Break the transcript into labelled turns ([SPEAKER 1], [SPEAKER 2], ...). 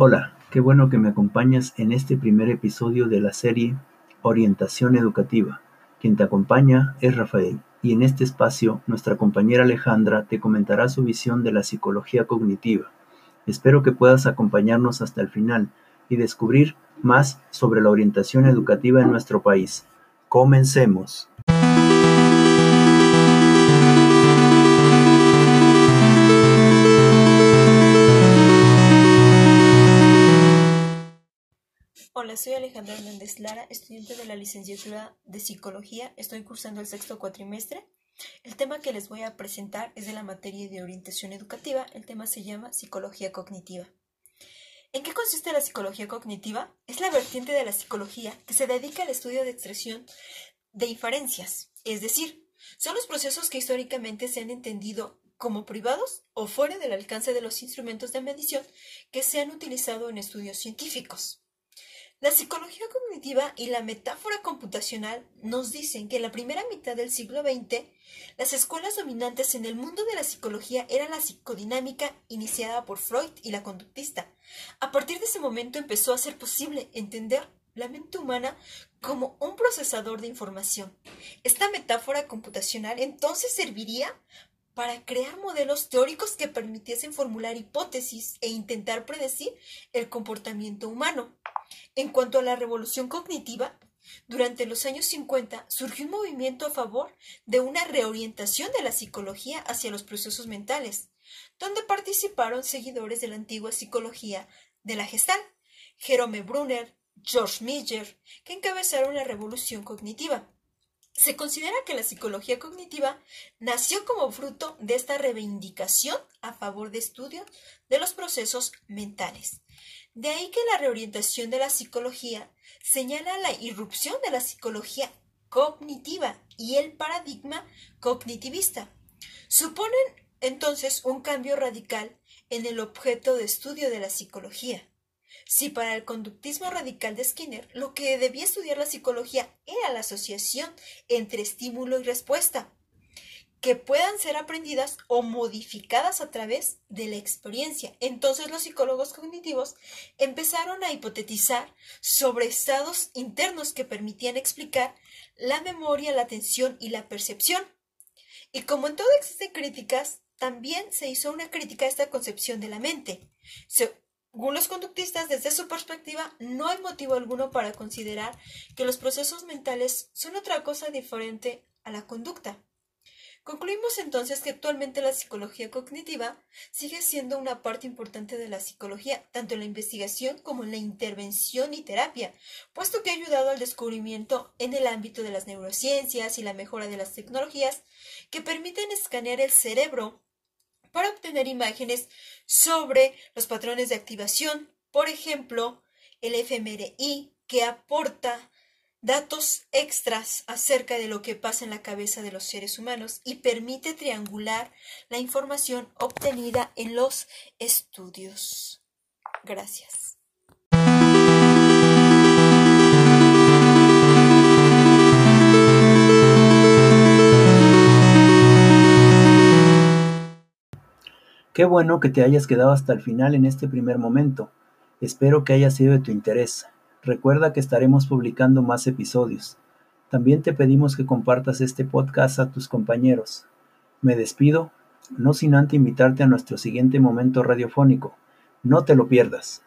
[SPEAKER 1] Hola, qué bueno que me acompañas en este primer episodio de la serie Orientación Educativa. Quien te acompaña es Rafael y en este espacio nuestra compañera Alejandra te comentará su visión de la psicología cognitiva. Espero que puedas acompañarnos hasta el final y descubrir más sobre la orientación educativa en nuestro país. Comencemos.
[SPEAKER 2] Hola, soy Alejandra Hernández Lara, estudiante de la licenciatura de Psicología. Estoy cursando el sexto cuatrimestre. El tema que les voy a presentar es de la materia de orientación educativa. El tema se llama Psicología Cognitiva. ¿En qué consiste la psicología cognitiva? Es la vertiente de la psicología que se dedica al estudio de expresión de inferencias, es decir, son los procesos que históricamente se han entendido como privados o fuera del alcance de los instrumentos de medición que se han utilizado en estudios científicos. La psicología cognitiva y la metáfora computacional nos dicen que en la primera mitad del siglo XX las escuelas dominantes en el mundo de la psicología eran la psicodinámica iniciada por Freud y la conductista. A partir de ese momento empezó a ser posible entender la mente humana como un procesador de información. Esta metáfora computacional entonces serviría para crear modelos teóricos que permitiesen formular hipótesis e intentar predecir el comportamiento humano. En cuanto a la revolución cognitiva, durante los años 50 surgió un movimiento a favor de una reorientación de la psicología hacia los procesos mentales, donde participaron seguidores de la antigua psicología de la Gestalt, Jerome Brunner, George Miller, que encabezaron la revolución cognitiva. Se considera que la psicología cognitiva nació como fruto de esta reivindicación a favor de estudio de los procesos mentales. De ahí que la reorientación de la psicología señala la irrupción de la psicología cognitiva y el paradigma cognitivista. Suponen entonces un cambio radical en el objeto de estudio de la psicología. Si para el conductismo radical de Skinner lo que debía estudiar la psicología era la asociación entre estímulo y respuesta, que puedan ser aprendidas o modificadas a través de la experiencia. Entonces los psicólogos cognitivos empezaron a hipotetizar sobre estados internos que permitían explicar la memoria, la atención y la percepción. Y como en todo existen críticas, también se hizo una crítica a esta concepción de la mente. Según los conductistas, desde su perspectiva, no hay motivo alguno para considerar que los procesos mentales son otra cosa diferente a la conducta. Concluimos entonces que actualmente la psicología cognitiva sigue siendo una parte importante de la psicología, tanto en la investigación como en la intervención y terapia, puesto que ha ayudado al descubrimiento en el ámbito de las neurociencias y la mejora de las tecnologías que permiten escanear el cerebro para obtener imágenes sobre los patrones de activación, por ejemplo, el fMRI, que aporta datos extras acerca de lo que pasa en la cabeza de los seres humanos y permite triangular la información obtenida en los estudios. Gracias.
[SPEAKER 1] Qué bueno que te hayas quedado hasta el final en este primer momento. Espero que haya sido de tu interés. Recuerda que estaremos publicando más episodios. También te pedimos que compartas este podcast a tus compañeros. Me despido, no sin antes invitarte a nuestro siguiente momento radiofónico. No te lo pierdas.